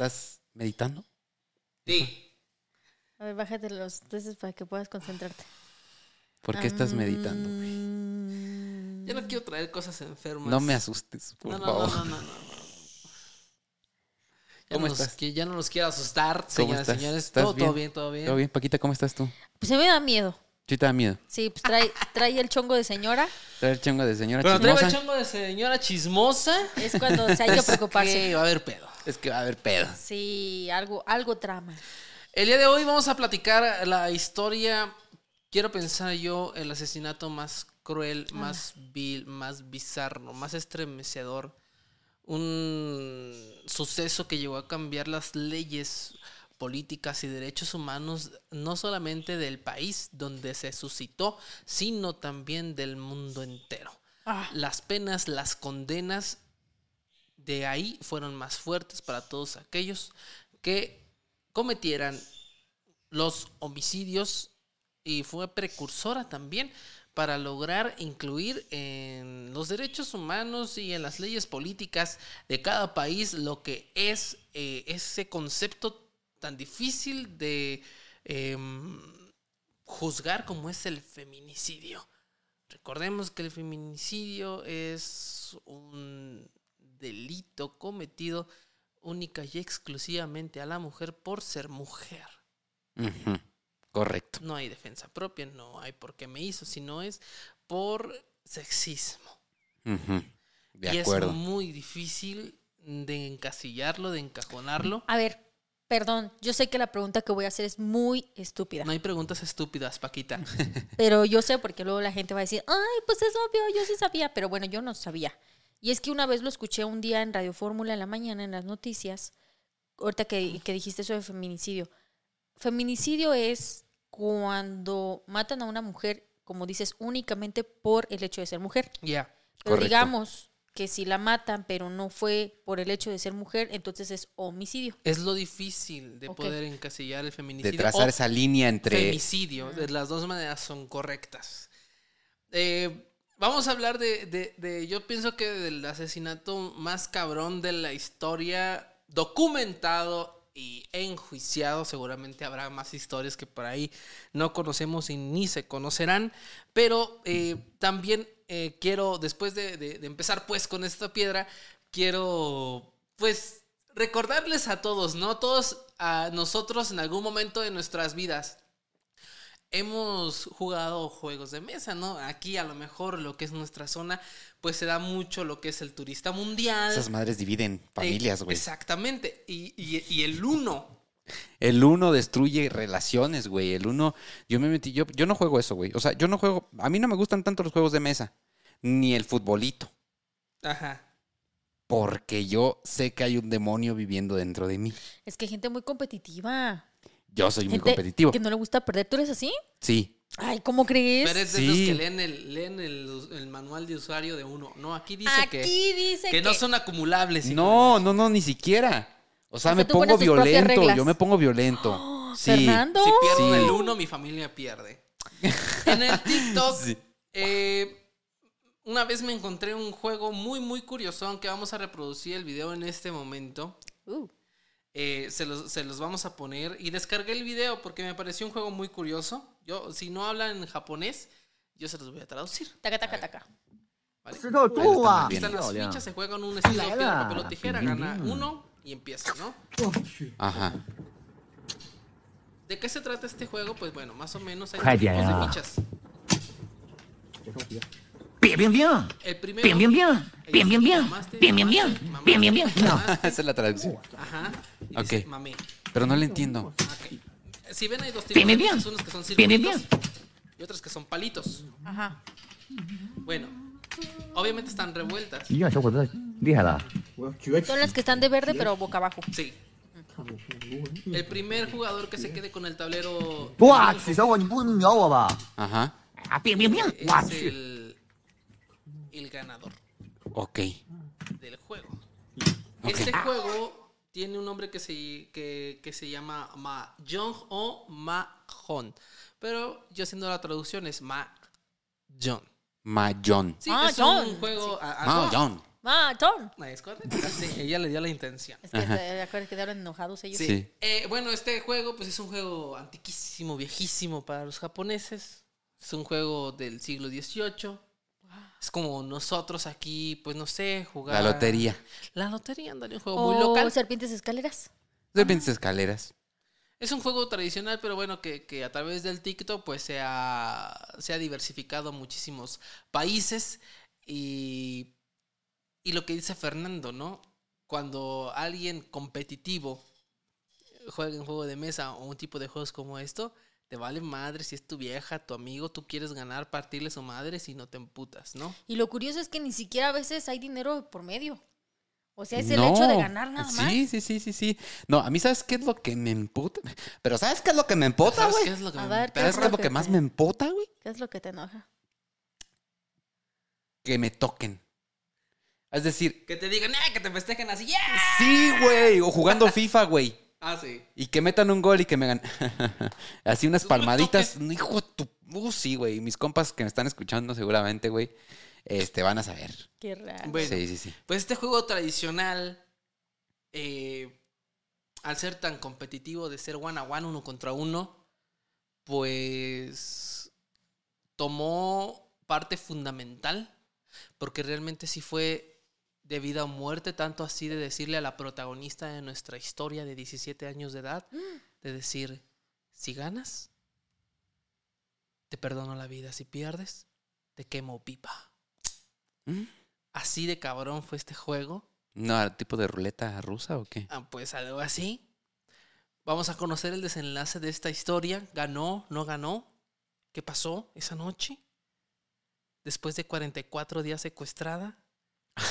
¿Estás meditando? Sí. A ver, bájate los entonces para que puedas concentrarte. ¿Por qué estás meditando? güey? Mm. Yo no quiero traer cosas enfermas. No me asustes, por No, no, favor. no, no, no, no. Ya ¿Cómo no los estás? qui- ya no los quiero asustar, ¿Cómo señoras y señores. ¿Estás Todo, todo bien? bien, todo bien. ¿Todo bien? Paquita, ¿cómo estás tú? Pues se me da miedo. Sí te da miedo. Sí, pues trae, trae el chongo de señora. Trae el chongo de señora Bueno, traigo el chismosa. chongo de señora chismosa. Es cuando se hay que preocuparse. que va a haber pedo. Es que va a haber pedo. Sí, algo, algo trama. El día de hoy vamos a platicar la historia, quiero pensar yo, el asesinato más cruel, más vil, más bizarro, más estremecedor. Un suceso que llegó a cambiar las leyes políticas y derechos humanos, no solamente del país donde se suscitó, sino también del mundo entero. Ah. Las penas, las condenas de ahí fueron más fuertes para todos aquellos que cometieran los homicidios y fue precursora también para lograr incluir en los derechos humanos y en las leyes políticas de cada país lo que es eh, ese concepto tan difícil de em, juzgar como es el feminicidio. Recordemos que el feminicidio es un delito cometido única y exclusivamente a la mujer por ser mujer. Correcto. No hay defensa propia, no hay por qué me hizo, sino es por sexismo. Ujú, De y acuerdo. es muy difícil de encasillarlo, de encajonarlo. A ver, perdón, yo sé que la pregunta que voy a hacer es muy estúpida. No hay preguntas estúpidas, Paquita. Pero yo sé porque luego la gente va a decir, ay, pues es obvio, yo sí sabía, pero bueno, yo no sabía. Y es que una vez lo escuché un día en Radio Fórmula en la mañana, en las noticias, ahorita que, que dijiste eso de feminicidio. Feminicidio es cuando matan a una mujer, como dices, únicamente por el hecho de ser mujer. Ya. Pero Correcto. digamos que si la matan, pero no fue por el hecho de ser mujer, entonces es homicidio. Es lo difícil de poder encasillar el De feminicidio. trazar o esa línea entre... femicidio. De las dos maneras son correctas. Eh, vamos a hablar de, de- de- Yo pienso que del asesinato más cabrón de la historia, documentado y enjuiciado. Seguramente habrá más historias que por ahí no conocemos y ni se conocerán. Pero eh, también eh, quiero, después de, de- de empezar pues con esta piedra, quiero pues recordarles a todos, ¿no? Todos a nosotros en algún momento de nuestras vidas hemos jugado juegos de mesa, ¿no? Aquí a lo mejor lo que es nuestra zona, pues se da mucho lo que es el turista mundial. Esas madres dividen familias, Eh, güey. Exactamente. Y, y- y el uno. El uno destruye relaciones, güey. El uno, yo me metí, yo, yo no juego eso, güey. O sea, yo no juego, a mí no me gustan tanto los juegos de mesa, ni el futbolito, Ajá. porque yo sé que hay un demonio viviendo dentro de mí. Es que hay gente muy competitiva. Yo soy muy competitivo. Que no le gusta perder. ¿Tú eres así? Sí. Ay, ¿cómo crees? Pero es de Sí. los que leen, el, leen el, el manual de usuario de uno. No, aquí dice Aquí que, dice que no son acumulables. No, no, no, ni siquiera. O sea, me pongo violento, yo me pongo violento. ¿Fernando? Si pierdo el uno, mi familia pierde. en el TikTok, eh, una vez me encontré un juego muy, muy curioso que vamos a reproducir el video en este momento. Uh. Eh, se, los, se, los, vamos a poner. Y descargué el video porque me pareció un juego muy curioso. Yo, si no hablan japonés, yo se los voy a traducir. Taca, taca, a taca. Vale. Ahí están, las fichas, se juegan un estilo piedra, papel o tijera. Gana uno, y empieza, ¿no? Ajá. ¿De qué se trata este juego? Pues bueno, más o menos hay dos tipos de fichas. Bien, bien, bien. El primero. Bien, bien, bien. Bien, bien, bien. Bien, bien, bien. No, esa es la traducción. Ajá. Ok. Pero no le entiendo. Okay. Si ven, hay dos tipos de fichas. Unos que son circulitos y otros que son palitos. Ajá. Bueno, obviamente están revueltas. Y ya, ya, Díjala. Son las que están de verde, pero boca abajo. Sí. El primer jugador que se quede con el tablero. Ajá. Es el, el ganador. Ok. Del juego. Okay. Este juego tiene un nombre que se, que, que se llama Ma Jong o Ma Hon. Pero yo haciendo la traducción es Ma John. Ma John. Sí, ah, es John. un juego. Sí. A, a Ma John. Matón. No, es correcto. Sí, ella le dio la intención. Es que que quedaron enojados ellos. Sí. Sí. Eh, bueno, este juego pues es un juego antiquísimo, viejísimo para los japoneses. Es un juego del siglo XVIII. Es como nosotros aquí, pues no sé, jugar... La lotería. La lotería, ándale, un juego O muy local. serpientes escaleras. Serpientes escaleras. Es un juego tradicional, pero bueno, que, que a través del TikTok pues se ha, se ha diversificado a muchísimos países. Y, y lo que dice Fernando, ¿no? Cuando alguien competitivo juega en juego de mesa o un tipo de juegos como esto, te vale madre si es tu vieja, tu amigo, tú quieres ganar, partirle su madre si no te emputas, ¿no? Y lo curioso es que ni siquiera a veces hay dinero por medio. O sea, es el hecho de ganar nada más. Sí, sí, sí, sí, sí. No, a mí, ¿sabes qué es lo que me emputa? Pero ¿sabes qué es lo que me emputa, ¿Sabes güey? qué es lo que A me ver? ¿Sabes qué es lo que que más te- me empota, güey? ¿Qué es lo que te enoja? Que me toquen. Es decir, Que te digan, ¡eh! Que te festejen así, ¡yeah! sí, güey. O jugando FIFA, güey. Ah, sí. Y que metan un gol y que me hagan así unas palmaditas. Hijo de tu... Uh, sí, güey. Mis compas que me están escuchando seguramente, güey, este, van a saber. Qué raro. Bueno. Sí, sí, sí. Pues este juego tradicional, eh, al ser tan competitivo de ser one a one, uno contra uno, pues tomó parte fundamental, porque realmente sí fue de vida o muerte, tanto así de decirle a la protagonista de nuestra historia de 17 años de edad, de decir, si ganas, te perdono la vida, si pierdes, te quemo pipa. ¿Mm? Así de cabrón fue este juego. No, tipo de ruleta rusa o qué? Ah, pues algo así. Vamos a conocer el desenlace de esta historia. ¿Ganó? ¿No ganó? ¿Qué pasó esa noche? Después de 44 días secuestrada.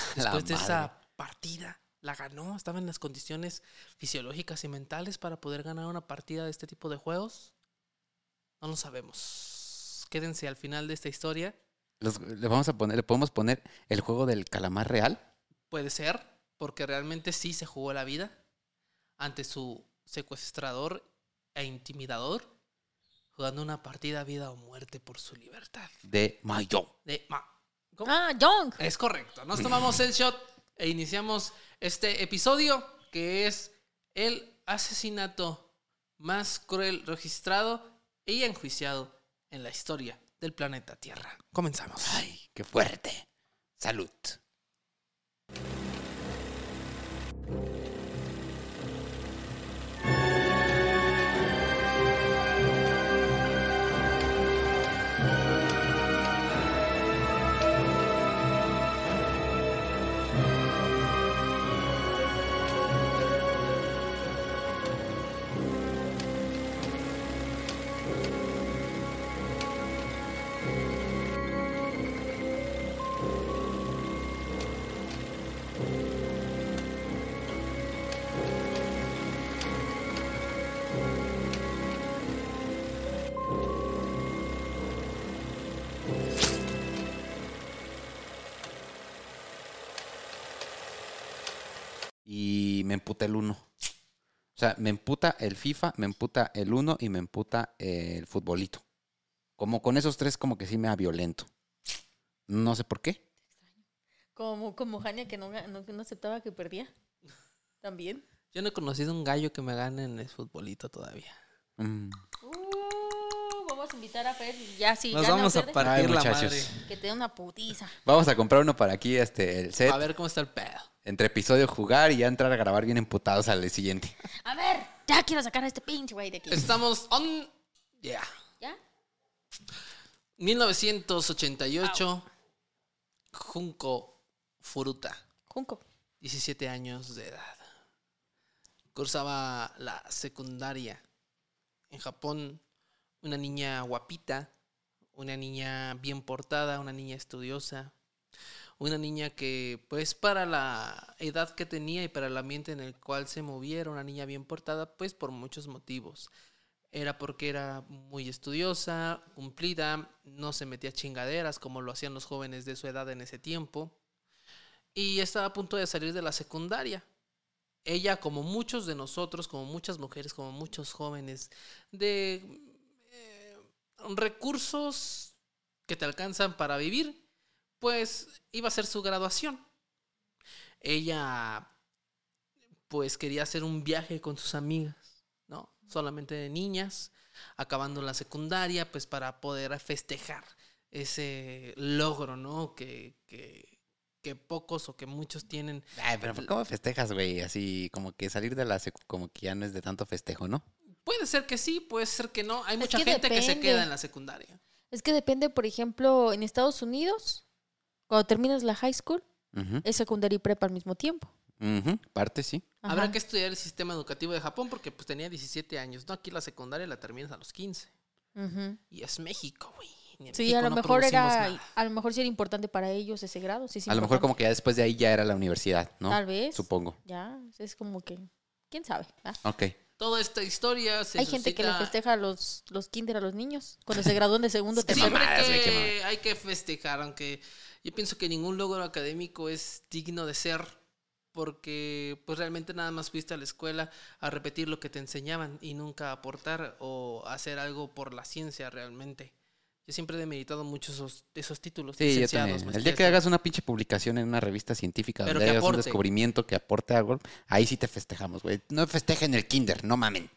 Después de esa partida. La ganó. Estaba en las condiciones fisiológicas y mentales para poder ganar una partida de este tipo de juegos. No lo sabemos. Quédense al final de esta historia. Los- le vamos a poner, le podemos poner el juego del calamar real. Puede ser, porque realmente sí se jugó la vida ante su secuestrador e intimidador, jugando una partida vida o muerte por su libertad. de Mayo. De ma- ¿Cómo? Ah, Young. Es correcto. Nos tomamos el shot e iniciamos este episodio que es el asesinato más cruel registrado y enjuiciado en la historia del planeta Tierra. Comenzamos. Ay, qué fuerte. Salud. O sea, me emputa el FIFA, me emputa el 1 y me emputa el futbolito. Como con esos tres, como que sí me da violento. No sé por qué. Como, como Jania que no, no, no aceptaba que perdía. También. Yo no he conocido un gallo que me gane en el futbolito todavía. Mm. Uh, vamos a invitar a Fer. y Ya, sí, Nos o vamos a pierde, partir Ay, la muchachos. madre. Que te dé una putiza. Vamos a comprar uno para aquí, este, el set. A ver cómo está el pedo. Entre episodio jugar y ya entrar a grabar bien emputados al siguiente. A ver, ya quiero sacar a este pinche güey de aquí. Estamos on. Yeah. ¿Ya? 1988. Junko Furuta, Junco. 17 años de edad. Cursaba la secundaria. En Japón, una niña guapita, una niña bien portada, una niña estudiosa, una niña que, pues, para la edad que tenía y para el ambiente en el cual se movía, una niña bien portada, pues, por muchos motivos. Era porque era muy estudiosa, cumplida, no se metía chingaderas como lo hacían los jóvenes de su edad en ese tiempo. Y estaba a punto de salir de la secundaria. Ella, como muchos de nosotros, como muchas mujeres, como muchos jóvenes, de eh, recursos que te alcanzan para vivir, pues iba a ser su graduación. ella pues quería hacer un viaje con sus amigas, ¿no? Solamente de niñas, acabando la secundaria, pues para poder festejar ese logro, ¿no? Que, que, que pocos o que muchos tienen. Ay, pero ¿cómo festejas, güey? Así como que salir de la secu- como que ya no es de tanto festejo, ¿no? Puede ser que sí, puede ser que no. Hay Es mucha que gente que se queda en la secundaria. Es que depende, por ejemplo, en Estados Unidos, cuando terminas la high school, es secundaria y prepa al mismo tiempo. ujú, Parte sí. Habrá que estudiar el sistema educativo de Japón porque pues tenía 17 años, ¿no? Aquí la secundaria la terminas a los 15. Ujú. Y es México, güey. Sí, México a lo no mejor era, nada. a lo mejor sí era importante para ellos ese grado. Sí, sí A lo mejor como que ya después de ahí ya era la universidad, ¿no? Tal vez. Supongo. Ya, es como que, quién sabe. ¿ah? Ok. Toda esta historia se Hay gente que le festeja los, los kinder a los niños cuando se gradúan de segundo tercero. Siempre qué que hay que festejar, aunque yo pienso que ningún logro académico es digno de ser, porque pues realmente nada más fuiste a la escuela a repetir lo que te enseñaban y nunca aportar o hacer algo por la ciencia realmente. Yo siempre he demeritado mucho esos, esos títulos. Sí, yo también. El día que hagas una pinche publicación en una revista científica Pero donde hagas un descubrimiento que aporte algo, ahí sí te festejamos, güey. No festejen el kinder, no mamen.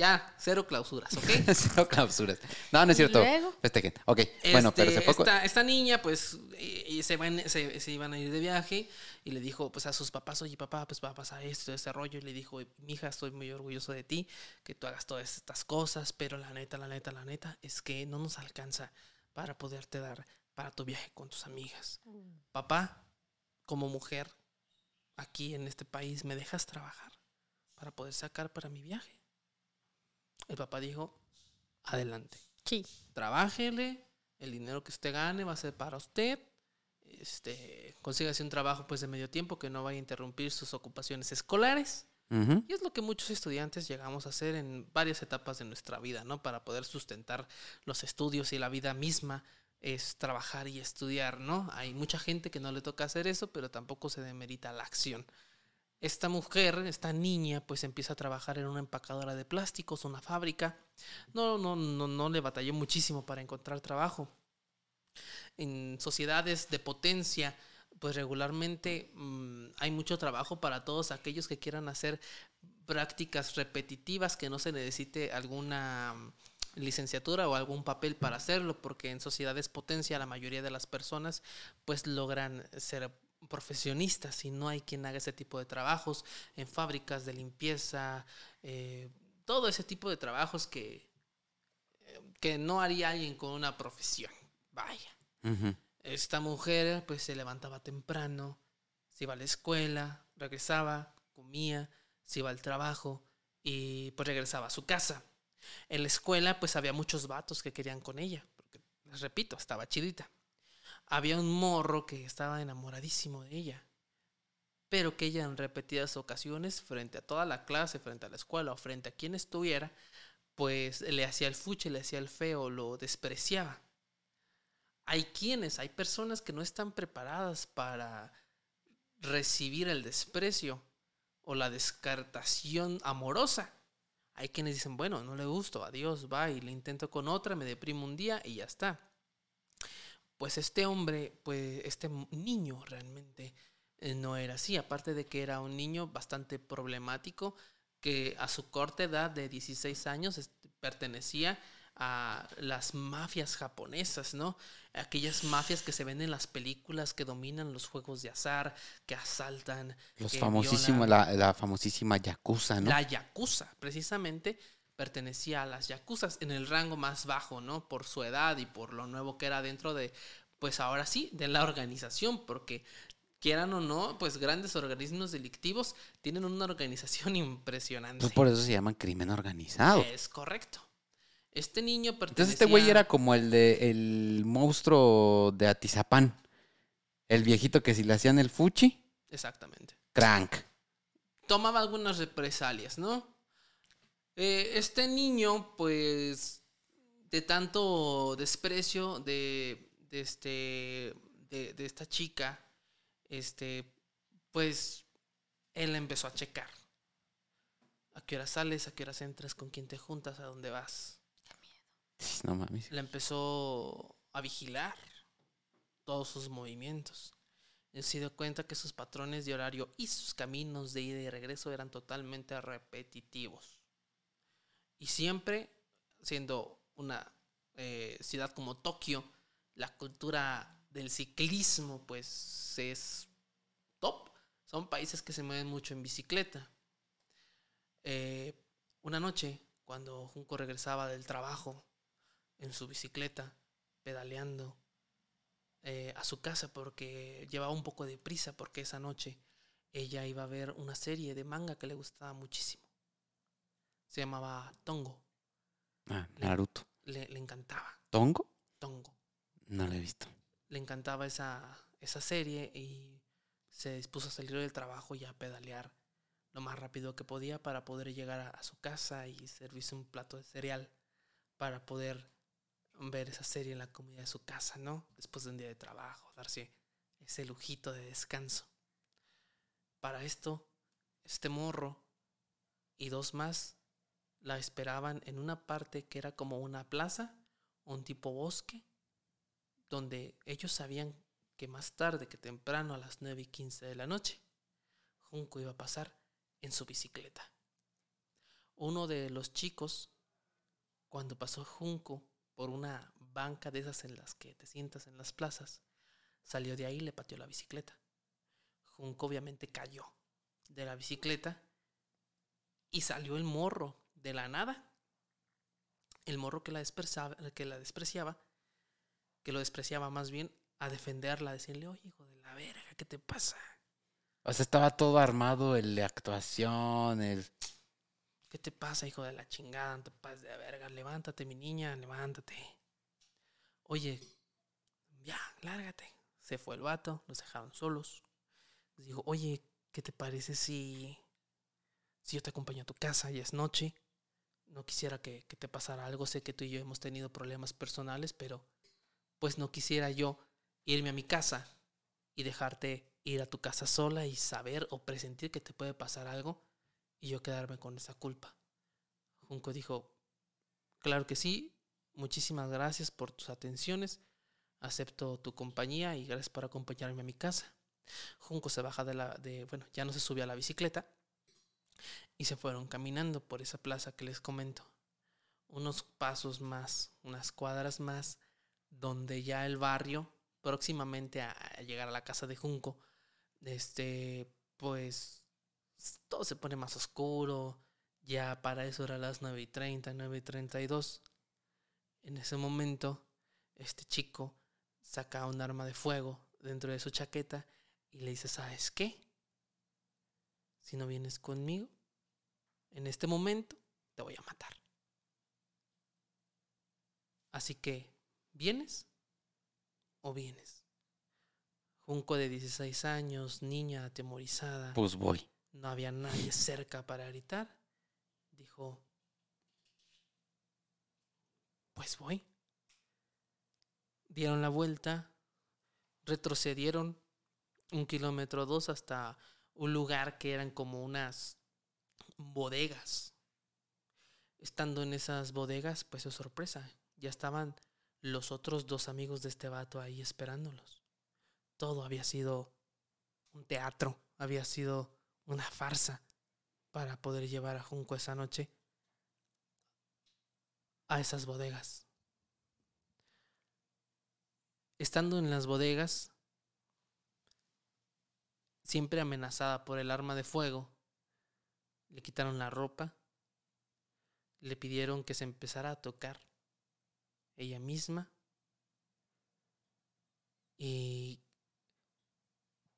Ya, cero clausuras, ¿ok? Cero clausuras. No, no es cierto. Festejen. Ok, bueno, pero Este, se fue... co- esta, esta niña, pues, y, y se, van, se, se iban a ir de viaje y le dijo, pues, a sus papás, oye, papá, pues va a pasar esto, este rollo. Y le dijo, mija, estoy muy orgulloso de ti, que tú hagas todas estas cosas, pero la neta, la neta, la neta, es que no nos alcanza para poderte dar para tu viaje con tus amigas. Papá, como mujer, aquí en este país, ¿me dejas trabajar para poder sacar para mi viaje? El papá dijo, adelante Sí. trabájele, el dinero que usted gane va a ser para usted. Este, consígase un trabajo pues de medio tiempo que no vaya a interrumpir sus ocupaciones escolares. Y es lo que muchos estudiantes llegamos a hacer en varias etapas de nuestra vida, ¿no? Para poder sustentar los estudios y la vida misma es trabajar y estudiar, ¿no? Hay mucha gente que no le toca hacer eso, pero tampoco se demerita la acción. Esta mujer, esta niña, pues empieza a trabajar en una empacadora de plásticos, una fábrica. No, no, no, no le batalló muchísimo para encontrar trabajo. En sociedades de potencia, pues regularmente mm, hay mucho trabajo para todos aquellos que quieran hacer prácticas repetitivas, que no se necesite alguna mm, licenciatura o algún papel para hacerlo, porque en sociedades potencia la mayoría de las personas pues logran ser profesionistas y no hay quien haga ese tipo de trabajos en fábricas de limpieza, eh, todo ese tipo de trabajos que, que no haría alguien con una profesión. Vaya. Esta mujer pues se levantaba temprano, se iba a la escuela, regresaba, comía, se iba al trabajo y pues regresaba a su casa. En la escuela pues había muchos vatos que querían con ella, porque les repito, estaba chidita. Había un morro que estaba enamoradísimo de ella, pero que ella en repetidas ocasiones, frente a toda la clase, frente a la escuela o frente a quien estuviera, pues le hacía el fuche, le hacía el feo, lo despreciaba hay quienes, hay personas que no están preparadas para recibir el desprecio o la descartación amorosa. Hay quienes dicen, bueno, no le gusto, adiós, va, y le intento con otra, me deprimo un día y ya está. Pues este hombre, pues este niño realmente eh, no era así, aparte de que era un niño bastante problemático, que a su corta edad de 16 años este, pertenecía a las mafias japonesas, ¿no? Aquellas mafias que se ven en las películas que dominan los juegos de azar, que asaltan. Los que famosísimos, la, la famosísima Yakuza, ¿no? La Yakuza, precisamente, pertenecía a las Yakuzas en el rango más bajo, ¿no? Por su edad y por lo nuevo que era dentro de, pues ahora sí, de la organización, porque quieran o no, pues grandes organismos delictivos tienen una organización impresionante. Pues por eso se llaman crimen organizado. Es correcto. Este niño pertenecía... Entonces este güey era como el de el monstruo de Atizapán. El viejito que si le hacían el fuchi, Exactamente. crank. tomaba algunas represalias, ¿no? Eh, este niño, pues, de tanto desprecio de, de este, de, de esta chica, este, pues, él empezó a checar. ¿A qué hora sales? ¿A qué horas entras? ¿Con quién te juntas? ¿A dónde vas? No mames. La empezó a vigilar todos sus movimientos. eh, se dio cuenta que sus patrones de horario y sus caminos de ida y regreso eran totalmente repetitivos. Y siempre, siendo una eh, ciudad como Tokio, la cultura del ciclismo pues es top. Son países que se mueven mucho en bicicleta. Eh, una noche, cuando Junco regresaba del trabajo en su bicicleta, pedaleando eh, a su casa porque llevaba un poco de prisa porque esa noche ella iba a ver una serie de manga que le gustaba muchísimo. Se llamaba Tongo. Ah, Naruto. Le, le encantaba. ¿Tongo? Tongo. No lo he visto. Le encantaba esa, esa serie y se dispuso a salir del trabajo y a pedalear lo más rápido que podía para poder llegar a, a su casa y servirse un plato de cereal para poder ver esa serie en la comida de su casa, ¿no? Después de un día de trabajo, darse ese lujito de descanso. Para esto, este morro y dos más la esperaban en una parte que era como una plaza, un tipo bosque, donde ellos sabían que más tarde que temprano a las 9 y 15 de la noche, Junco iba a pasar en su bicicleta. Uno de los chicos, cuando pasó Junco por una banca de esas en las que te sientas en las plazas, salió de ahí y le pateó la bicicleta. Junco obviamente cayó de la bicicleta y salió el morro de la nada. El morro que la despreciaba, que la despreciaba, que lo despreciaba más bien, a defenderla, a decirle, oye, hijo de la verga, ¿qué te pasa? O sea, estaba todo armado, el de actuación, el... ¿Qué te pasa, hijo de la chingada? No te pases de verga. Levántate, mi niña, levántate. Oye, ya, lárgate. Se fue el vato, los dejaron solos. Les dijo, oye, ¿qué te parece si, si yo te acompaño a tu casa? Ya es noche. No quisiera que, que te pasara algo. Sé que tú y yo hemos tenido problemas personales, pero pues no quisiera yo irme a mi casa y dejarte ir a tu casa sola y saber o presentir que te puede pasar algo y yo quedarme con esa culpa. Junco dijo, claro que sí, muchísimas gracias por tus atenciones, acepto tu compañía y gracias por acompañarme a mi casa. Junco se baja de la, de, bueno, ya no se subió a la bicicleta y se fueron caminando por esa plaza que les comento. Unos pasos más, unas cuadras más, donde ya el barrio, próximamente a, llegar a la casa de Junco, este, pues todo se pone más oscuro. Ya para eso era las 9 y 30, 9 y 32. En ese momento, este chico saca un arma de fuego dentro de su chaqueta y le dice, ¿sabes qué? Si no vienes conmigo, en este momento te voy a matar. Así que, ¿vienes o vienes? Junco de 16 años, niña atemorizada Pues voy. no había nadie cerca para gritar, dijo, pues voy. Dieron la vuelta, retrocedieron un kilómetro o dos hasta un lugar que eran como unas bodegas. Estando en esas bodegas, pues su sorpresa, ya estaban los otros dos amigos de este vato ahí esperándolos. Todo había sido un teatro, había sido una farsa para poder llevar a Junco esa noche a esas bodegas. Estando en las bodegas, siempre amenazada por el arma de fuego, le quitaron la ropa, le pidieron que se empezara a tocar ella misma y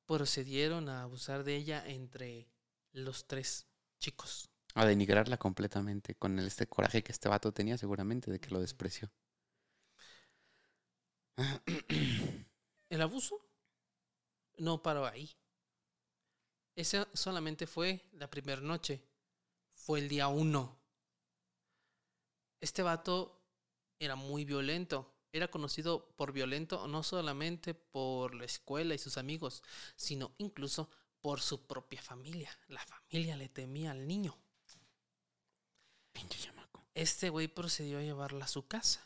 procedieron a abusar de ella entre los tres chicos. A denigrarla completamente con este coraje que este vato tenía seguramente de que lo despreció. El abuso no paró ahí. Esa solamente fue la primera noche. Fue el día uno. Este vato era muy violento. Era conocido por violento no solamente por la escuela y sus amigos, sino incluso por su propia familia. La familia le temía al niño. Pinche chamaco. Este güey procedió a llevarla a su casa,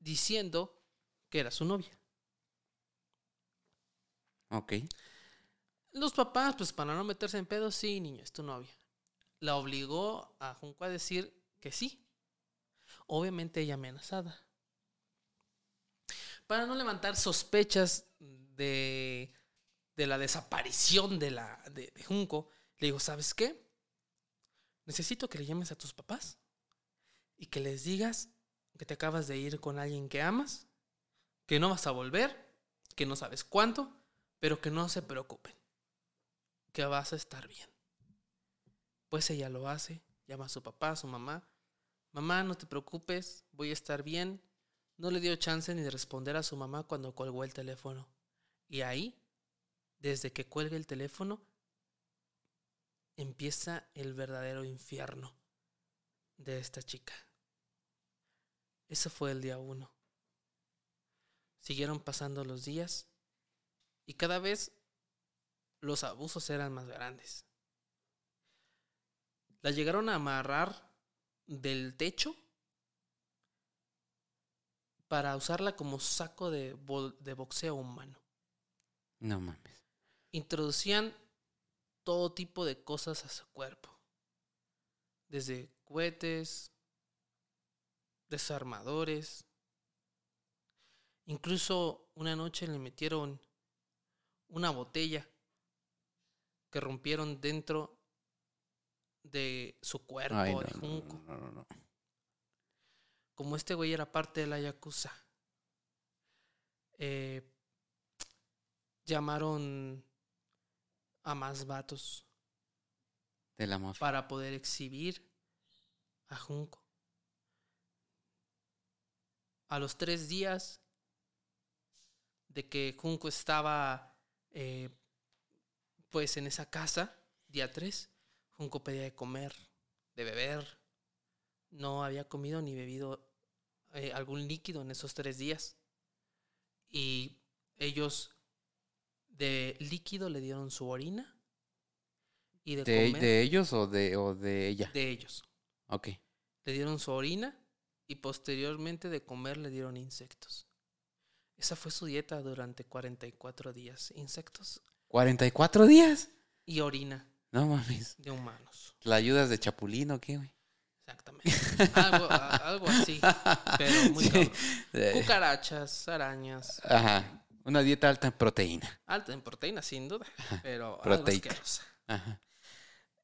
diciendo que era su novia. Ok. Los papás, pues para no meterse en pedo, sí, niño, es tu novia. La obligó a Junco a decir que sí. Obviamente ella amenazada. Para no levantar sospechas de, de la desaparición de, la, de, de Junco, le digo, ¿sabes qué? Necesito que le llames a tus papás y que les digas que te acabas de ir con alguien que amas, que no vas a volver, que no sabes cuánto, pero que no se preocupen, que vas a estar bien. Pues ella lo hace, llama a su papá, a su mamá. Mamá, no te preocupes, voy a estar bien. No le dio chance ni de responder a su mamá cuando colgó el teléfono. Y ahí, desde que cuelga el teléfono, empieza el verdadero infierno de esta chica. Ese fue el día uno. Siguieron pasando los días y cada vez los abusos eran más grandes. La llegaron a amarrar del techo para usarla como saco de, bo- de boxeo humano. No mames. Introducían todo tipo de cosas a su cuerpo. Desde cohetes, desarmadores. Incluso una noche le metieron una botella que rompieron dentro de su cuerpo Ay, no, de junco. no, no, no. Como este güey era parte de la Yakuza, eh, llamaron a más vatos De la mafia. para poder exhibir a Junco. A los tres días de que Junco estaba eh, pues en esa casa, día tres, Junco pedía de comer, de beber. No había comido ni bebido eh, algún líquido en esos tres días. Y ellos de líquido le dieron su orina y de, ¿De, comer de ellos o de, o de ella? de ellos. Ok. Le dieron su orina y posteriormente de comer le dieron insectos. Esa fue su dieta durante 44 días. Insectos ¿44 días? y orina No mames. de humanos. ¿La ayudas de chapulín o qué, güey? Exactamente. Algo, a- algo así. Pero muy Sí. cabrón. Eh, Cucarachas, arañas. Ajá. Una dieta alta en proteína. Alta en proteína, sin duda. Pero algo Proteica. asquerosa. Ajá.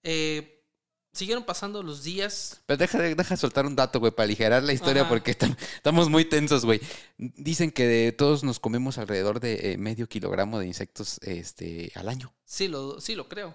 Eh, siguieron pasando los días. Pero deja, deja soltar un dato, güey, para aligerar la historia Ajá. porque tam- estamos muy tensos, güey. Dicen que de todos nos comemos alrededor de eh, medio kilogramo de insectos este, al año. Sí lo, sí lo creo.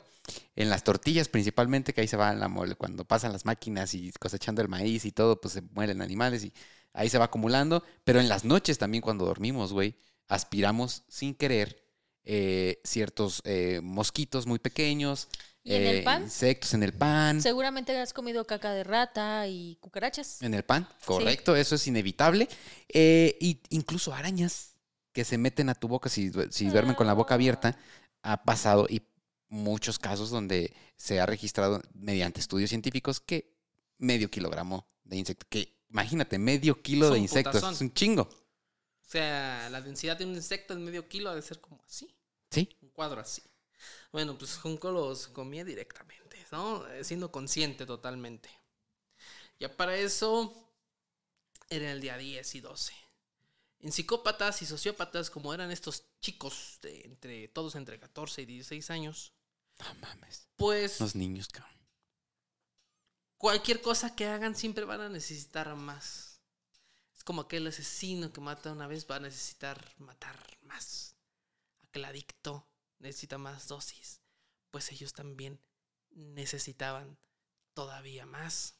En las tortillas principalmente, que ahí se va la mole, cuando pasan las máquinas y cosechando el maíz y todo, pues se mueren animales y ahí se va acumulando. Pero en las noches también cuando dormimos, güey, aspiramos sin querer eh, ciertos eh, mosquitos muy pequeños. ¿Y en el eh, pan? Insectos en el pan. Seguramente has comido caca de rata y cucarachas. En el pan, correcto, eso es inevitable. Eh, y incluso arañas que se meten a tu boca si, si duermen con la boca abierta, ha pasado y muchos casos donde se ha registrado mediante estudios científicos que medio kilogramo de insecto, que imagínate, medio kilo Es de insectos, putazón. es un chingo, O sea, la densidad de un insecto en medio kilo ha de ser como así. ¿sí? Un cuadro así. Bueno, pues Junco los comía directamente, ¿no? Siendo consciente totalmente. Ya para eso era el día 10 y 12. En psicópatas y sociópatas, como eran estos chicos, de entre todos entre 14 y 16 años, No mames, pues los niños, cabrón. cualquier cosa que hagan siempre van a necesitar más. Es como aquel asesino que mata una vez va a necesitar matar más. Aquel adicto necesita más dosis. Pues ellos también necesitaban todavía más.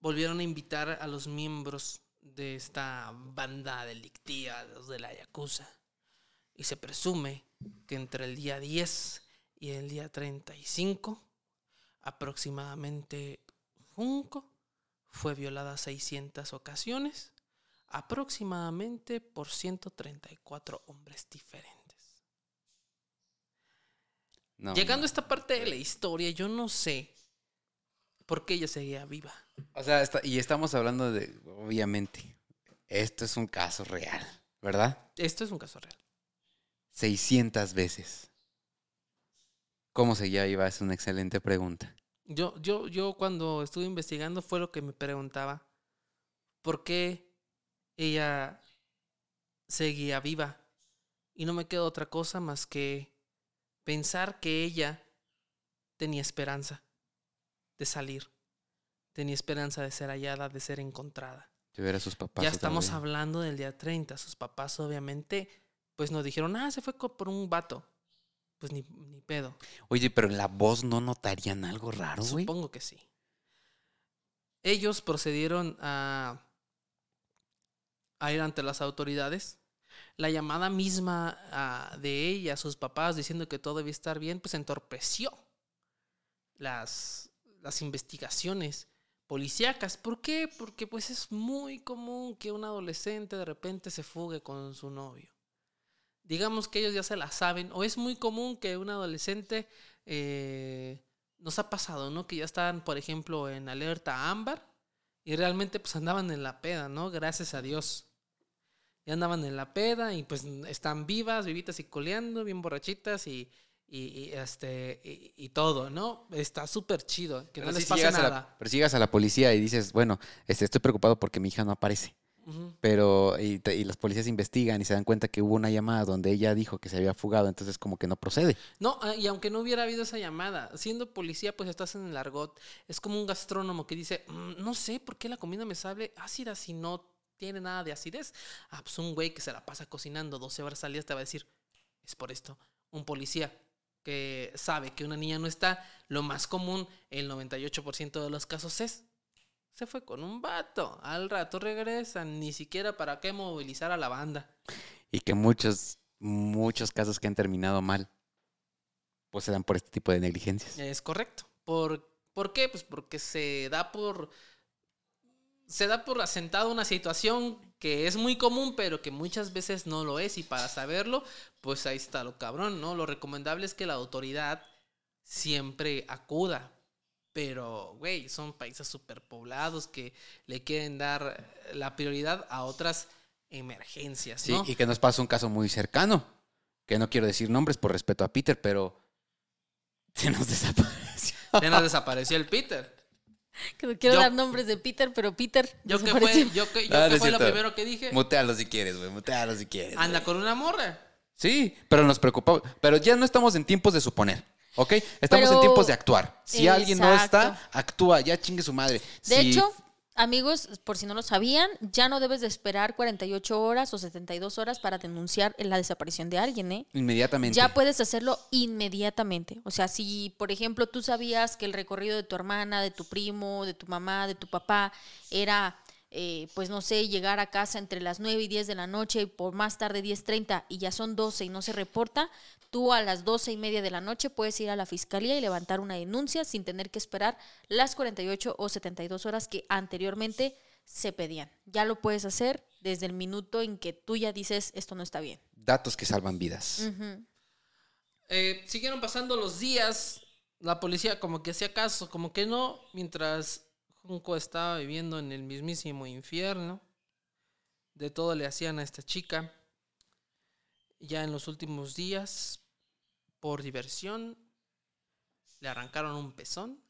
Volvieron a invitar a los miembros de esta banda delictiva, de la Yakuza. Y se presume que entre el día 10 y el día 35 aproximadamente Junco fue violada 600 ocasiones, aproximadamente por 134 hombres diferentes. No, Llegando a esta parte de la historia, yo no sé por qué ella seguía viva. O sea, está- y estamos hablando de, obviamente, esto es un caso real, ¿verdad? Esto es un caso real. 600 veces. ¿Cómo seguía iba? Es una excelente pregunta. Yo, yo, yo cuando estuve investigando fue lo que me preguntaba. ¿Por qué ella seguía viva? Y no me quedó otra cosa más que pensar que ella tenía esperanza de salir. Tenía esperanza de ser hallada, de ser encontrada. De ver a sus papás. ya estamos hablando del día 30. Sus papás obviamente pues nos dijeron, ah, se fue por un vato. Pues ni, ni pedo. Oye, pero en la voz no notarían algo raro, güey. Supongo que sí. Ellos procedieron a, a ir ante las autoridades. La llamada misma ah, de ella a sus papás diciendo que todo debía estar bien, pues entorpeció las, investigaciones policíacas. ¿Por qué? Porque pues es muy común que un adolescente de repente se fugue con su novio. Digamos que ellos ya se la saben, o es muy común que un adolescente eh, nos ha pasado, ¿no? Que ya estaban, por ejemplo, en alerta ámbar y realmente pues andaban en la peda, ¿no? Gracias a Dios. Ya andaban en la peda y pues están vivas, vivitas y coleando, bien borrachitas y, y, y, este y, y todo, ¿no? Está súper chido, que no les pase llegas a la- nada. pero si llegas a la policía y dices, bueno, este, estoy preocupado porque mi hija no aparece. Pero, y, y los policías investigan y se dan cuenta que hubo una llamada donde ella dijo que se había fugado, entonces como que no procede. No, ah, y aunque no hubiera habido esa llamada, siendo policía, pues estás en el argot. Es como un gastrónomo que dice, "Mm, no sé por qué la comida me sabe ácida si no tiene nada de acidez. Ah, pues un güey que se la pasa cocinando 12 horas al día te va a decir, es por esto. Un policía que sabe que una niña no está, lo más común, el 98% de los casos es, se fue con un vato. Al rato regresan, ni siquiera para qué movilizar a la banda. Y que muchos, muchos casos que han terminado mal, pues se dan por este tipo de negligencias. Es correcto. ¿Por, ¿Por qué? Pues porque se da por. Se da por asentado una situación que es muy común, pero que muchas veces no lo es. Y para saberlo, pues ahí está lo cabrón, ¿no? Lo recomendable es que la autoridad siempre acuda. Pero, güey, son países superpoblados que le quieren dar la prioridad a otras emergencias, Sí, ¿no? y que nos pasa un caso muy cercano, que no quiero decir nombres por respeto a Peter, pero se nos desapareció. Ya nos desapareció el Peter. Que no quiero Yo- dar nombres de Peter, pero Peter. Yo que fue, yo que, yo Ah, que no fue lo primero que dije. Mutealo si quieres, güey, mutealo si quieres. Anda con una morra. Sí, pero nos preocupamos. Pero ya no estamos en tiempos de suponer, ¿ok? Estamos en tiempos de actuar. Si alguien no está, actúa, ya chingue su madre. De Si- hecho, amigos, por si no lo sabían, ya no debes de esperar 48 horas o 72 horas para denunciar la desaparición de alguien, ¿eh? inmediatamente. Ya puedes hacerlo inmediatamente. O sea, si, por ejemplo, tú sabías que el recorrido de tu hermana, de tu primo, de tu mamá, de tu papá era, eh, pues no sé, llegar a casa entre las 9 y 10 de la noche y por más tarde 10.30 y ya son 12 y no se reporta, tú a las 12 y media de la noche puedes ir a la fiscalía y levantar una denuncia sin tener que esperar las 48 o 72 horas que anteriormente se pedían. Ya lo puedes hacer desde el minuto en que tú ya dices esto no está bien. Datos que salvan vidas. Eh, siguieron pasando los días. La policía como que hacía caso, como que no. Mientras Junco estaba viviendo en el mismísimo infierno. De todo le hacían a esta chica. Ya en los últimos días, por diversión, le arrancaron un pezón.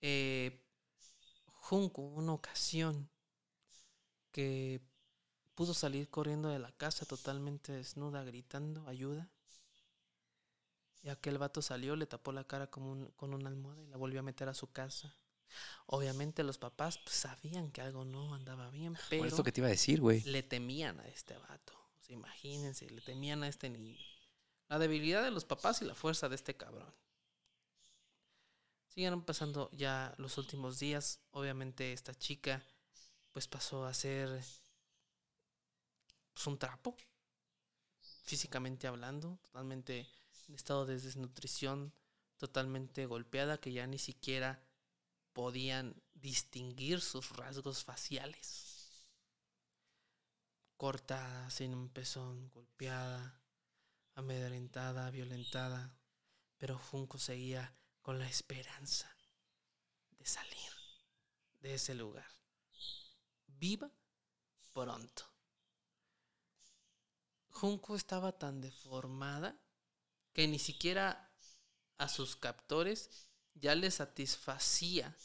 Eh, Junco, una ocasión que pudo salir corriendo de la casa totalmente desnuda, gritando ayuda. Y aquel vato salió, le tapó la cara con, un- con una almohada y la volvió a meter a su casa. Obviamente los papás pues, sabían que algo no andaba bien, Por pero esto que te iba a decir, güey. le temían a este vato. O sea, imagínense, le temían a este niño. La debilidad de los papás y la fuerza de este cabrón. Siguieron pasando ya los últimos días. Obviamente esta chica pues pasó a ser pues, un trapo. Físicamente hablando, totalmente en estado de desnutrición, totalmente golpeada, que ya ni siquiera podían distinguir sus rasgos faciales cortada, sin un pezón, golpeada, amedrentada, violentada, pero Junco seguía con la esperanza de salir de ese lugar. Viva pronto. Junko estaba tan deformada que ni siquiera a sus captores ya les satisfacía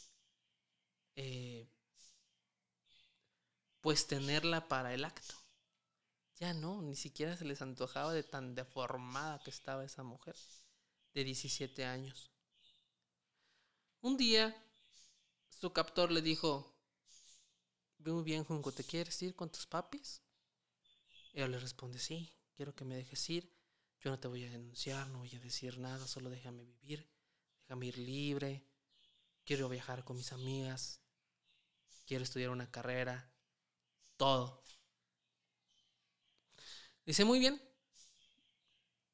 eh, pues tenerla para el acto. Ya no, ni siquiera se les antojaba de tan deformada que estaba esa mujer de 17 años. Un día, su captor le dijo, muy bien, Junko, ¿te quieres ir con tus papis? Ella le responde, sí, quiero que me dejes ir. Yo no te voy a denunciar, no voy a decir nada, solo déjame vivir, déjame ir libre. Quiero viajar con mis amigas, quiero estudiar una carrera, todo. Dice, muy bien,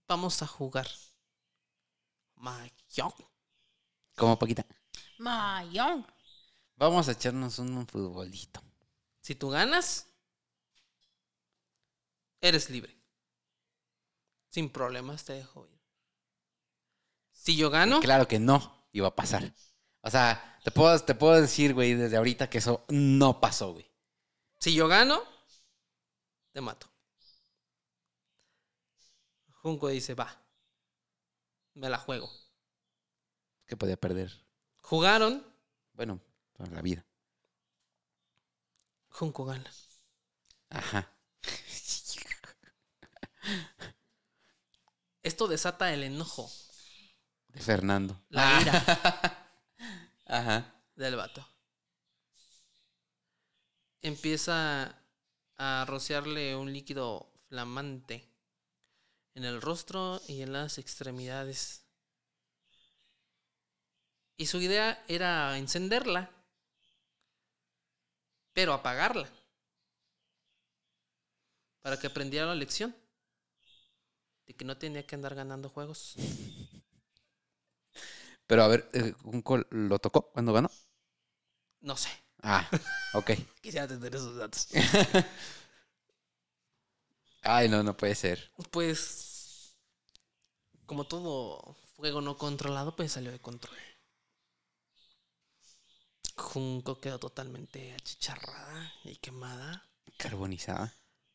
vamos a jugar. Mahjong. Como Paquita. Mayón. Vamos a echarnos un futbolito. Si tú ganas, eres libre. Sin problemas te dejo ir. Si yo gano, Claro que no iba a pasar. O sea, te puedo, te puedo decir, güey, desde ahorita que eso no pasó, güey. si yo gano, te mato. Junco dice, va, me la juego. Que podía perder. Jugaron, Bueno, la vida. Junco gana. Ajá. Esto desata el enojo, De Fernando. la ira Ajá. del vato. Empieza a rociarle un líquido flamante en el rostro y en las extremidades. Y su idea era encenderla, pero apagarla, para que aprendiera la lección de que no tenía que andar ganando juegos. Pero a ver, eh, ¿Junco lo tocó cuando ganó? No sé, Ah, ok. quisiera tener esos datos. Ay, no, no puede ser. Pues, como todo fuego no controlado, pues salió de control. Junco quedó totalmente achicharrada y quemada. Carbonizada.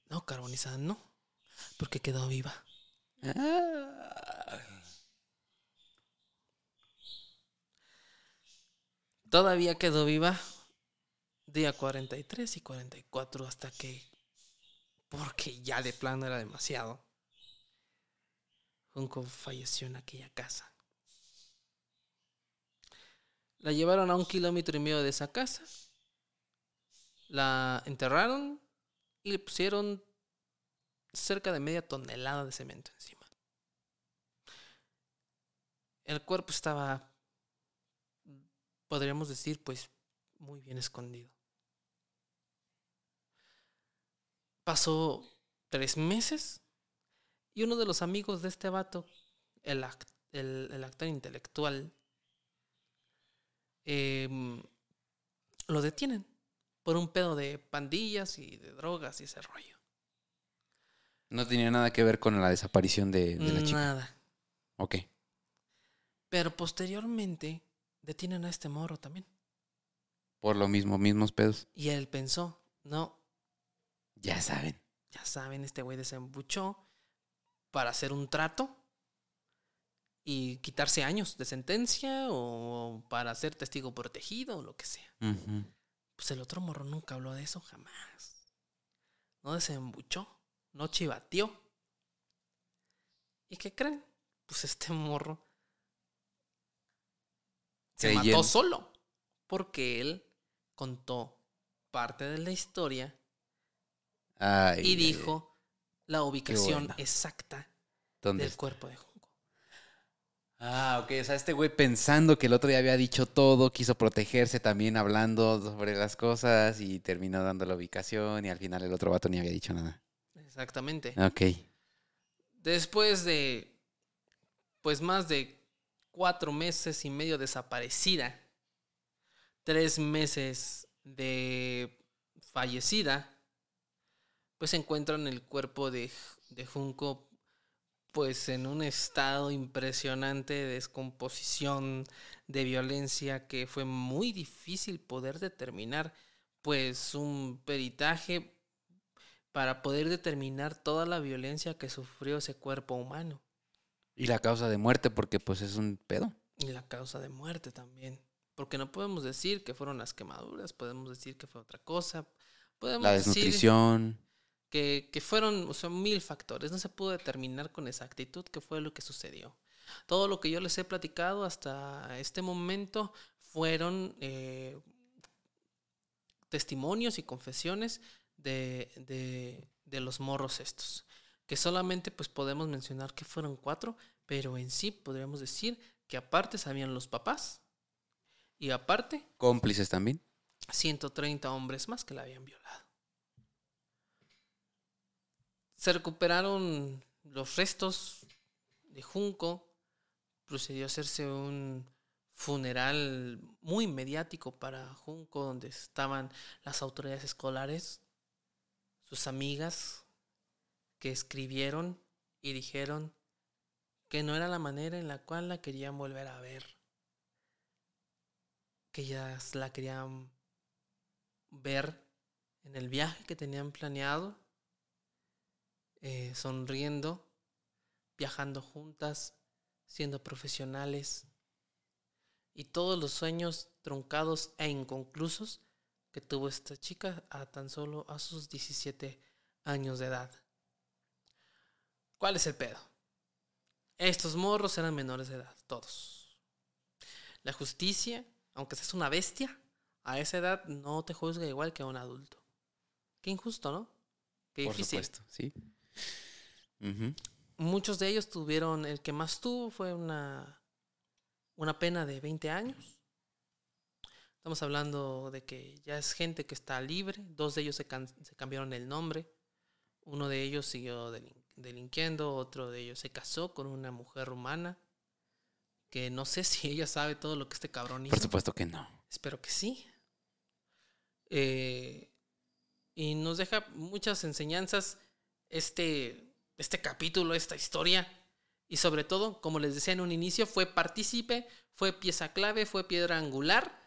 No, carbonizada no, porque quedó viva. Ah. Todavía quedó viva día 43 y 44 hasta que, porque ya de plano era demasiado, Junco falleció en aquella casa. La llevaron a un kilómetro y medio de esa casa, la enterraron y le pusieron cerca de media tonelada de cemento encima. El cuerpo estaba, podríamos decir, pues muy bien escondido. Pasó tres meses y uno de los amigos de este vato, el, act- el- el actor intelectual, em, lo detienen por un pedo de pandillas y de drogas y ese rollo. No tenía nada que ver con la desaparición de, de la chica. Nada. Ok. Pero posteriormente detienen a este morro también. Por lo mismo, mismos pedos. Y él pensó, no, Ya saben. ya saben, este güey desembuchó para hacer un trato y quitarse años de sentencia o para ser testigo protegido o lo que sea. Pues el otro morro nunca habló de eso jamás. No desembuchó, no chivateó. ¿Y qué creen? Pues este morro se mató solo porque él contó parte de la historia Ay, y dijo la ubicación exacta ¿Dónde del está? cuerpo de Junco. Ah, ok. O sea, este güey pensando que el otro día había dicho todo, quiso protegerse también hablando sobre las cosas y terminó dando la ubicación y al final el otro vato ni había dicho nada. Exactamente. Ok. Después de, pues más de cuatro meses y medio desaparecida, tres meses de fallecida, pues encuentran el cuerpo de, de Junco pues en un estado impresionante de descomposición, de violencia que fue muy difícil poder determinar, pues un peritaje para poder determinar toda la violencia que sufrió ese cuerpo humano Y la causa de muerte, porque pues es un pedo. y la causa de muerte también. Porque no podemos decir que fueron las quemaduras, podemos decir que fue otra cosa, podemos La decir desnutrición. que, que fueron o sea, mil factores. No se pudo determinar con exactitud qué fue lo que sucedió. Todo lo que yo les he platicado hasta este momento fueron eh, testimonios y confesiones de, de- de los morros estos. Que solamente pues podemos mencionar que fueron cuatro, pero en sí podríamos decir que aparte sabían los papás y aparte Cómplices también. 130 hombres más que la habían violado. Se recuperaron los restos de Junco. Procedió a hacerse un funeral muy mediático para Junco, donde estaban las autoridades escolares, sus amigas, que escribieron y dijeron que no era la manera en la cual la querían volver a ver, que ellas la querían ver en el viaje que tenían planeado, eh, sonriendo, viajando juntas, siendo profesionales y todos los sueños truncados e inconclusos que tuvo esta chica a tan solo a sus 17 años de edad. ¿Cuál es el pedo? Estos morros eran menores de edad, todos. La justicia, aunque seas una bestia, a esa edad no te juzga igual que a un adulto. Qué injusto, ¿no? Qué Por difícil. supuesto, sí. Muchos de ellos tuvieron, el que más tuvo fue una, una pena de 20 años. Estamos hablando de que ya es gente que está libre. Dos de ellos se, can- se cambiaron el nombre. Uno de ellos siguió delin- delinquiendo. Otro de ellos se casó con una mujer rumana. Que no sé si ella sabe todo lo que este cabrón hizo. Por supuesto que no. Espero que sí. Eh, y nos deja muchas enseñanzas este, este capítulo, esta historia. Y sobre todo, como les decía en un inicio, fue partícipe, fue pieza clave, fue piedra angular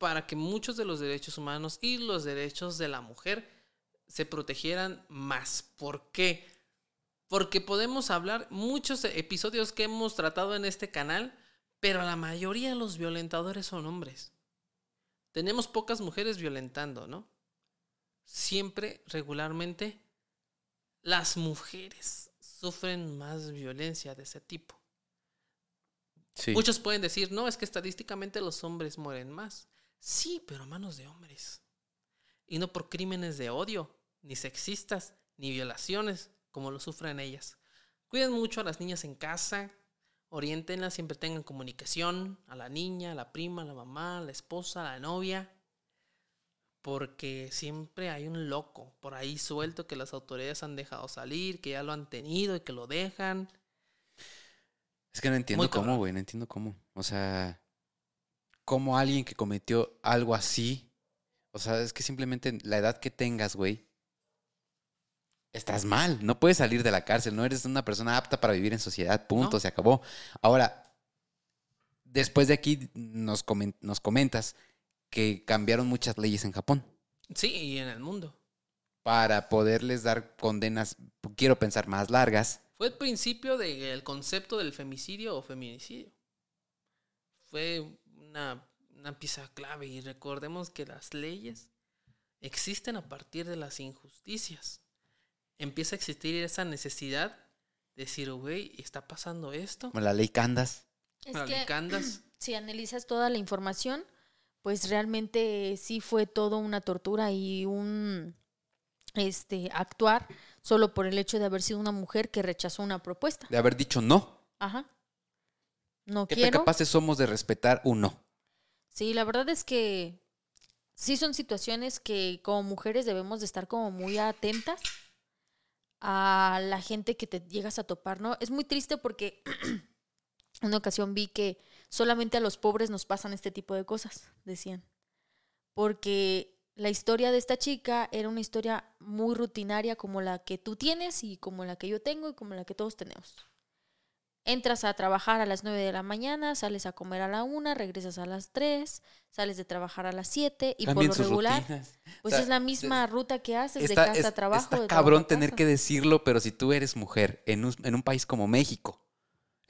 para que muchos de los derechos humanos y los derechos de la mujer se protegieran más. ¿Por qué? Porque podemos hablar muchos episodios que hemos tratado en este canal, pero la mayoría de los violentadores son hombres. Tenemos pocas mujeres violentando, ¿no? Siempre, regularmente, las mujeres sufren más violencia de ese tipo. Sí. Muchos pueden decir, no, es que estadísticamente los hombres mueren más. Sí, pero a manos de hombres. Y no por crímenes de odio, ni sexistas, ni violaciones, como lo sufren ellas. Cuiden mucho a las niñas en casa, orientenlas, siempre tengan comunicación a la niña, a la prima, a la mamá, a la esposa, a la novia. Porque siempre hay un loco por ahí suelto que las autoridades han dejado salir, que ya lo han tenido y que lo dejan. Es que no entiendo Muy cómo, güey, no entiendo cómo. O sea, cómo alguien que cometió algo así, o sea, es que simplemente la edad que tengas, güey, estás mal. No puedes salir de la cárcel, no eres una persona apta para vivir en sociedad, punto, No. se acabó. Ahora, después de aquí nos, nos comentas que cambiaron muchas leyes en Japón Sí, y en el mundo. para poderles dar condenas, quiero pensar, más largas. Fue el principio del concepto del femicidio o feminicidio. Fue una, una pieza clave y recordemos que las leyes existen a partir de las injusticias. Empieza a existir esa necesidad de decir, güey, está pasando esto. como La ley Candas. Es que Candas. si analizas toda la información, pues realmente sí fue todo una tortura y un este actuar solo por el hecho de haber sido una mujer que rechazó una propuesta. De haber dicho no. Ajá. No ¿Qué quiero. capaces somos de respetar un no? Sí, la verdad es que sí son situaciones que como mujeres debemos de estar como muy atentas a la gente que te llegas a topar, ¿no? Es muy triste porque una ocasión vi que solamente a los pobres nos pasan este tipo de cosas, decían. Porque la historia de esta chica era una historia muy rutinaria como la que tú tienes y como la que yo tengo y como la que todos tenemos. Entras a trabajar a las 9 de la mañana, sales a comer a la 1, regresas a las 3, sales de trabajar a las 7 y por lo regular, rutinas. pues O sea, es la misma ruta que haces Está, de casa es- a trabajo. está de trabajo cabrón a tener que decirlo, pero si tú eres mujer en un, en un país como México,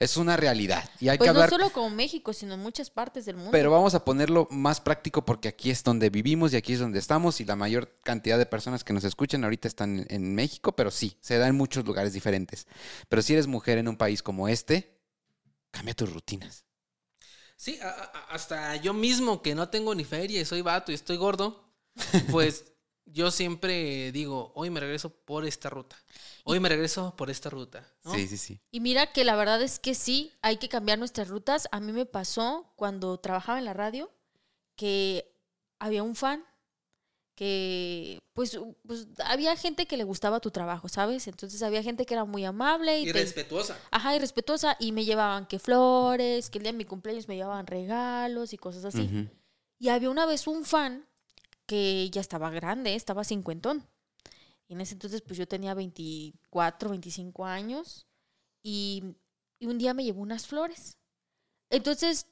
es una realidad. Y hay Pues que no hablar. solo como México, sino en muchas partes del mundo. Pero vamos a ponerlo más práctico porque aquí es donde vivimos y aquí es donde estamos y la mayor cantidad de personas que nos escuchan ahorita están en, en México, pero sí, se da en muchos lugares diferentes. Pero si eres mujer en un país como este, cambia tus rutinas. Sí, a- a- hasta yo mismo que no tengo ni feria y soy vato y estoy gordo, pues yo siempre digo, hoy me regreso por esta ruta. Hoy me regreso por esta ruta. ¿no? Sí, sí, sí. Y mira que la verdad es que sí, hay que cambiar nuestras rutas. A mí me pasó cuando trabajaba en la radio que había un fan que, pues, pues había gente que le gustaba tu trabajo, ¿sabes? Entonces había gente que era muy amable y, Y te- respetuosa. Ajá, y respetuosa. Y me llevaban que flores, que el día de mi cumpleaños me llevaban regalos y cosas así. Y había una vez un fan que ya estaba grande, estaba cincuentón. Y en ese entonces, pues yo tenía 24, 25 años. Y, y un día me llevó unas flores. Entonces,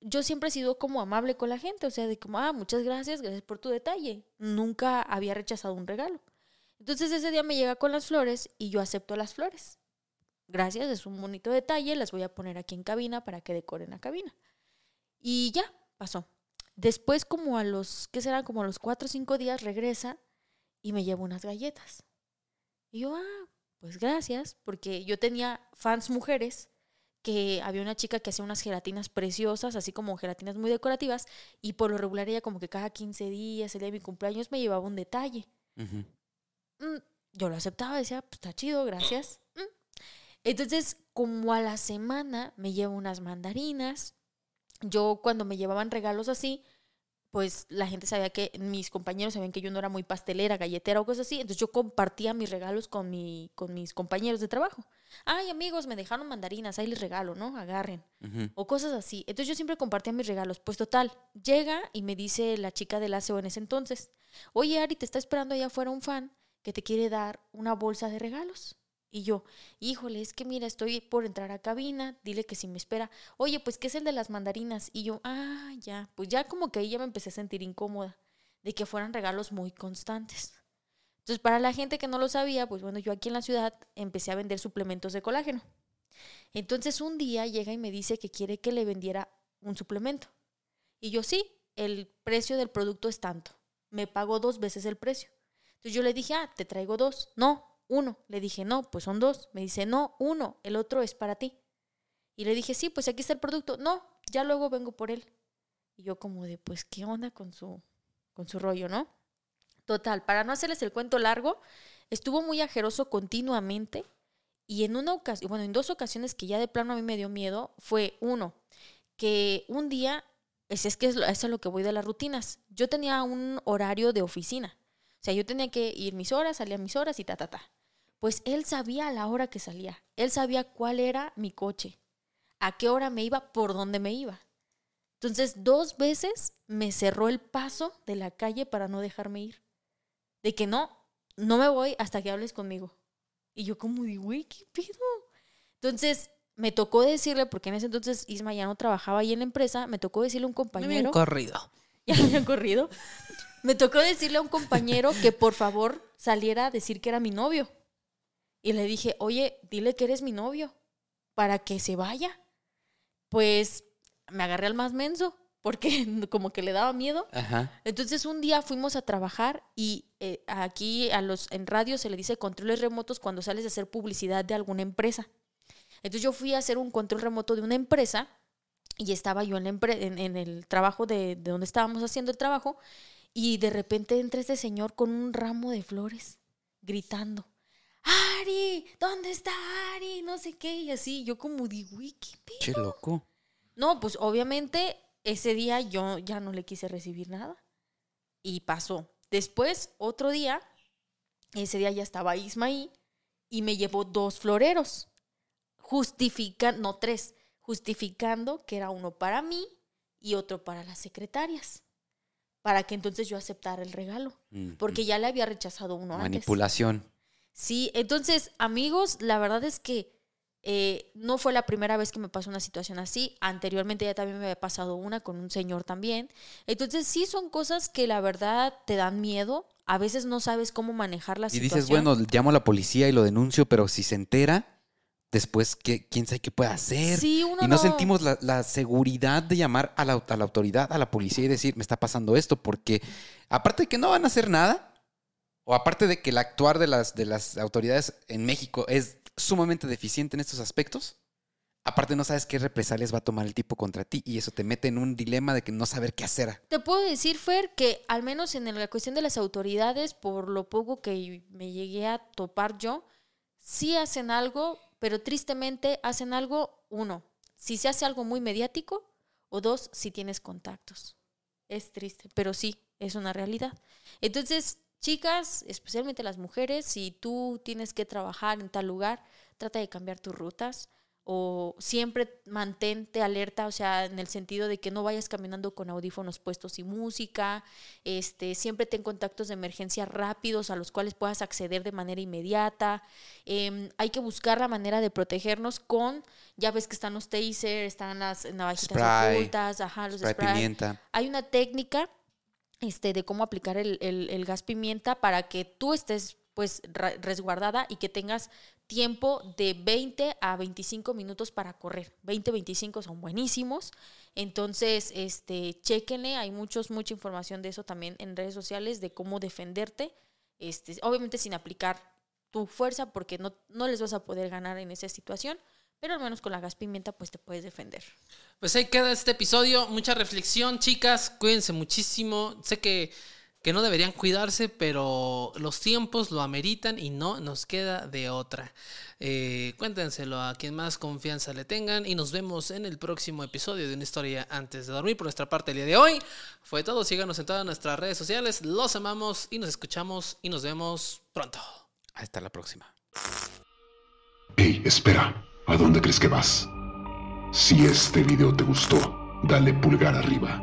yo siempre he sido como amable con la gente. O sea, de como, ah, muchas gracias, gracias por tu detalle. Nunca había rechazado un regalo. Entonces, ese día me llega con las flores y yo acepto las flores. Gracias, es un bonito detalle. Las voy a poner aquí en cabina para que decoren la cabina. Y ya, pasó. Después, como a los, ¿qué serán? Como a los cuatro o cinco días, regresa y me lleva unas galletas. Y yo, ah, pues gracias, porque yo tenía fans mujeres que había una chica que hacía unas gelatinas preciosas, así como gelatinas muy decorativas, y por lo regular ella como que cada 15 días, el día de mi cumpleaños, me llevaba un detalle. Mm, yo lo aceptaba, decía, pues está chido, gracias. Mm. Entonces, como a la semana me llevo unas mandarinas. Yo cuando me llevaban regalos así, pues la gente sabía que, mis compañeros sabían que yo no era muy pastelera, galletera o cosas así. Entonces yo compartía mis regalos con, mi, con mis compañeros de trabajo. Ay, amigos, me dejaron mandarinas, ahí les regalo, ¿no? Agarren o cosas así. Entonces yo siempre compartía mis regalos. Pues total, llega y me dice la chica del aseo en ese entonces, oye Ari, te está esperando allá afuera un fan que te quiere dar una bolsa de regalos. Y yo, híjole, es que mira, estoy por entrar a cabina, dile que si me espera. Oye, pues, ¿qué es el de las mandarinas? Y yo, ah, ya, pues ya como que ahí ya me empecé a sentir incómoda de que fueran regalos muy constantes. Entonces, para la gente que no lo sabía, pues bueno, yo aquí en la ciudad empecé a vender suplementos de colágeno. Entonces un día llega y me dice que quiere que le vendiera un suplemento. Y yo sí, el precio del producto es tanto. Me pagó dos veces el precio. Entonces yo le dije, ah, te traigo dos. No, uno. Le dije, no, pues son dos. Me dice, no, uno, el otro es para ti. Y le dije, sí, pues aquí está el producto. No, ya luego vengo por él. Y yo como de, pues, ¿qué onda con su, con su rollo, no? Total, para no hacerles el cuento largo, estuvo muy ajeroso continuamente y en una ocasión, bueno, en dos ocasiones que ya de plano a mí me dio miedo, fue uno, que un día, es, es que es, es a lo que voy de las rutinas, yo tenía un horario de oficina, sea, yo tenía que ir mis horas, salía mis horas y ta, ta, ta. Pues él sabía a la hora que salía, él sabía cuál era mi coche, a qué hora me iba, por dónde me iba. Entonces, dos veces me cerró el paso de la calle para no dejarme ir. De que no, no me voy hasta que hables conmigo. Y yo como de, güey, ¿qué pedo? Entonces, me tocó decirle, porque en ese entonces Isma ya no trabajaba ahí en la empresa, me tocó decirle a un Me habían compañero, corrido. ya me habían corrido, me tocó decirle a un compañero que por favor saliera a decir que era mi novio. Y le dije, oye, dile que eres mi novio, para que se vaya. Pues me agarré al más menso, porque como que le daba miedo. Ajá. Entonces un día fuimos a trabajar y eh, aquí a los en radio se le dice controles remotos cuando sales a hacer publicidad de alguna empresa. Entonces yo fui a hacer un control remoto de una empresa y estaba yo en, la empre- en, en el trabajo de, de donde estábamos haciendo el trabajo y de repente entra este señor con un ramo de flores gritando. Ari, ¿dónde está Ari? No sé qué. Y así, yo como digo, uy, qué pedo?". Che, loco. No, pues obviamente ese día yo ya no le quise recibir nada. Y pasó. Después, otro día, ese día ya estaba Isma ahí y me llevó dos floreros. Justificando, no tres, justificando que era uno para mí y otro para las secretarias. Para que entonces yo aceptara el regalo. Ujú. Porque ya le había rechazado uno antes. Manipulación. Sí, entonces, amigos, la verdad es que Eh, no fue la primera vez que me pasó una situación así. Anteriormente ya también me había pasado una con un señor también. Entonces sí son cosas que la verdad te dan miedo. A veces no sabes cómo manejar la Y situación. dices, bueno, llamo a la policía y lo denuncio, pero si se entera, después, ¿qué, ¿quién sabe qué puede hacer? Sí, uno y no, no- sentimos la, la seguridad de llamar a la, a la autoridad, a la policía y decir, me está pasando esto, porque aparte de que no van a hacer nada, o aparte de que el actuar de las, de las autoridades en México es sumamente deficiente en estos aspectos, aparte no sabes qué represalias va a tomar el tipo contra ti y eso te mete en un dilema de que no saber qué hacer. Te puedo decir, Fer, que al menos en la cuestión de las autoridades, por lo poco que me llegué a topar yo, sí hacen algo, pero tristemente hacen algo, uno, si se hace algo muy mediático, o dos, si tienes contactos. Es triste, pero sí, es una realidad. Entonces, chicas, especialmente las mujeres, si tú tienes que trabajar en tal lugar, trata de cambiar tus rutas o siempre mantente alerta, o sea, en el sentido de que no vayas caminando con audífonos puestos y música, este, siempre ten contactos de emergencia rápidos a los cuales puedas acceder de manera inmediata. Em, hay que buscar la manera de protegernos con, ya ves que están los taser, están las navajitas Spray, ocultas, ajá, los Spray spray. pimienta. Hay una técnica este, de cómo aplicar el, el- el gas pimienta para que tú estés pues resguardada y que tengas tiempo de 20 a 25 minutos para correr. 20, 25 son buenísimos. Entonces, este, chéquenle, hay muchos, mucha información de eso también en redes sociales, de cómo defenderte, este, obviamente sin aplicar tu fuerza, porque no, no les vas a poder ganar en esa situación, pero al menos con la gas pimienta pues te puedes defender. Pues ahí queda este episodio. Mucha reflexión, chicas. Cuídense muchísimo. Sé que, que no deberían cuidarse, pero los tiempos lo ameritan y no nos queda de otra. Eh, cuéntenselo a quien más confianza le tengan y nos vemos en el próximo episodio de Una Historia Antes de Dormir. Por nuestra parte, el día de hoy fue todo. Síganos en todas nuestras redes sociales. Los amamos y nos escuchamos y nos vemos pronto. Hasta la próxima. Hey, espera. ¿A dónde crees que vas? Si este video te gustó, dale pulgar arriba.